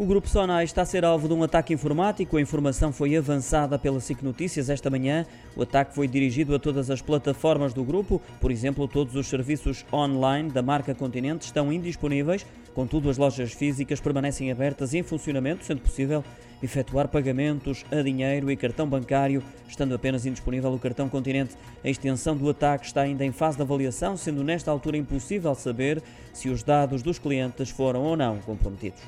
O Grupo Sonai está a ser alvo de um ataque informático. A informação foi avançada pela SIC Notícias esta manhã. O ataque foi dirigido a todas as plataformas do grupo. Por exemplo, todos os serviços online da marca Continente estão indisponíveis. Contudo, as lojas físicas permanecem abertas e em funcionamento, sendo possível efetuar pagamentos a dinheiro e cartão bancário, estando apenas indisponível o cartão Continente. A extensão do ataque está ainda em fase de avaliação, sendo nesta altura impossível saber se os dados dos clientes foram ou não comprometidos.